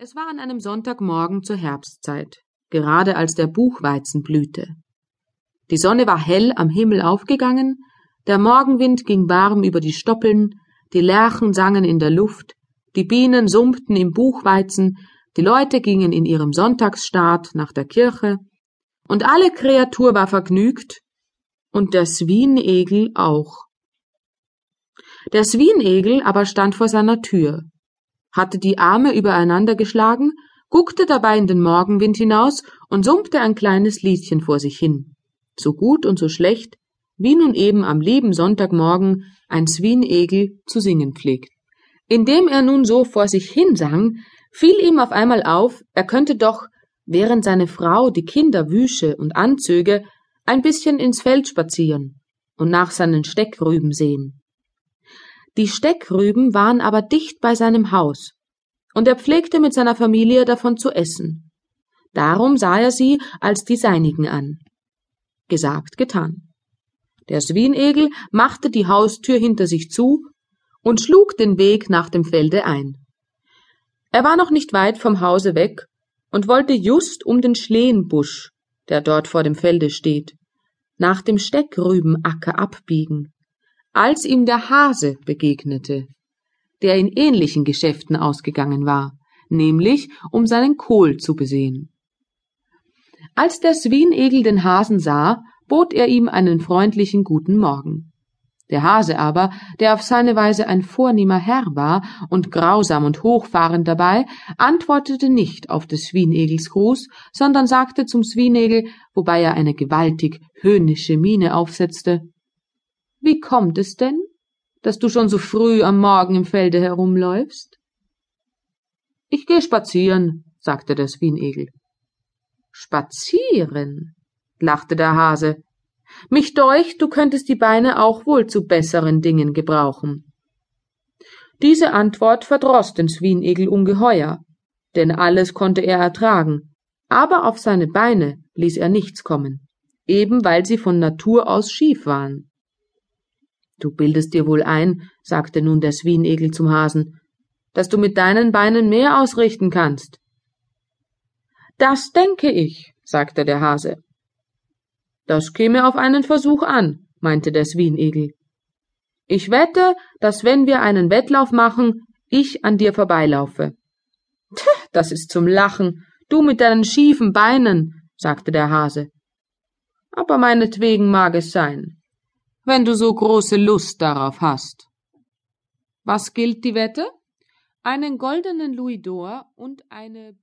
Es war an einem Sonntagmorgen zur Herbstzeit, gerade als der Buchweizen blühte. Die Sonne war hell am Himmel aufgegangen, der Morgenwind ging warm über die Stoppeln, die Lerchen sangen in der Luft, die Bienen summten im Buchweizen, die Leute gingen in ihrem Sonntagsstaat nach der Kirche, und alle Kreatur war vergnügt, und der Swinegel auch. Der Swinegel aber stand vor seiner Tür hatte die Arme übereinander geschlagen, guckte dabei in den Morgenwind hinaus und summte ein kleines Liedchen vor sich hin. So gut und so schlecht, wie nun eben am lieben Sonntagmorgen ein Swinegel zu singen pflegt. Indem er nun so vor sich hin sang, fiel ihm auf einmal auf, er könnte doch, während seine Frau die Kinder wüsche und anzöge, ein bisschen ins Feld spazieren und nach seinen Steckrüben sehen. Die Steckrüben waren aber dicht bei seinem Haus, und er pflegte mit seiner Familie davon zu essen. Darum sah er sie als die seinigen an. Gesagt, getan. Der Swinegel machte die Haustür hinter sich zu und schlug den Weg nach dem Felde ein. Er war noch nicht weit vom Hause weg und wollte just um den Schlehenbusch, der dort vor dem Felde steht, nach dem Steckrübenacker abbiegen als ihm der Hase begegnete, der in ähnlichen Geschäften ausgegangen war, nämlich um seinen Kohl zu besehen. Als der Swinegel den Hasen sah, bot er ihm einen freundlichen guten Morgen. Der Hase aber, der auf seine Weise ein vornehmer Herr war und grausam und hochfahrend dabei, antwortete nicht auf des Swinegels Gruß, sondern sagte zum Swinegel, wobei er eine gewaltig höhnische Miene aufsetzte, wie kommt es denn, dass du schon so früh am Morgen im Felde herumläufst? Ich geh spazieren, sagte der Swinegel. Spazieren? lachte der Hase. Mich deucht, du könntest die Beine auch wohl zu besseren Dingen gebrauchen. Diese Antwort verdroß den Swinegel ungeheuer, denn alles konnte er ertragen, aber auf seine Beine ließ er nichts kommen, eben weil sie von Natur aus schief waren. Du bildest dir wohl ein, sagte nun der Swinegel zum Hasen, dass du mit deinen Beinen mehr ausrichten kannst. Das denke ich, sagte der Hase. Das käme auf einen Versuch an, meinte der Swinegel. Ich wette, dass wenn wir einen Wettlauf machen, ich an dir vorbeilaufe. Das ist zum Lachen, du mit deinen schiefen Beinen, sagte der Hase. Aber meinetwegen mag es sein wenn du so große Lust darauf hast. Was gilt die Wette? Einen goldenen Louis d'Or und eine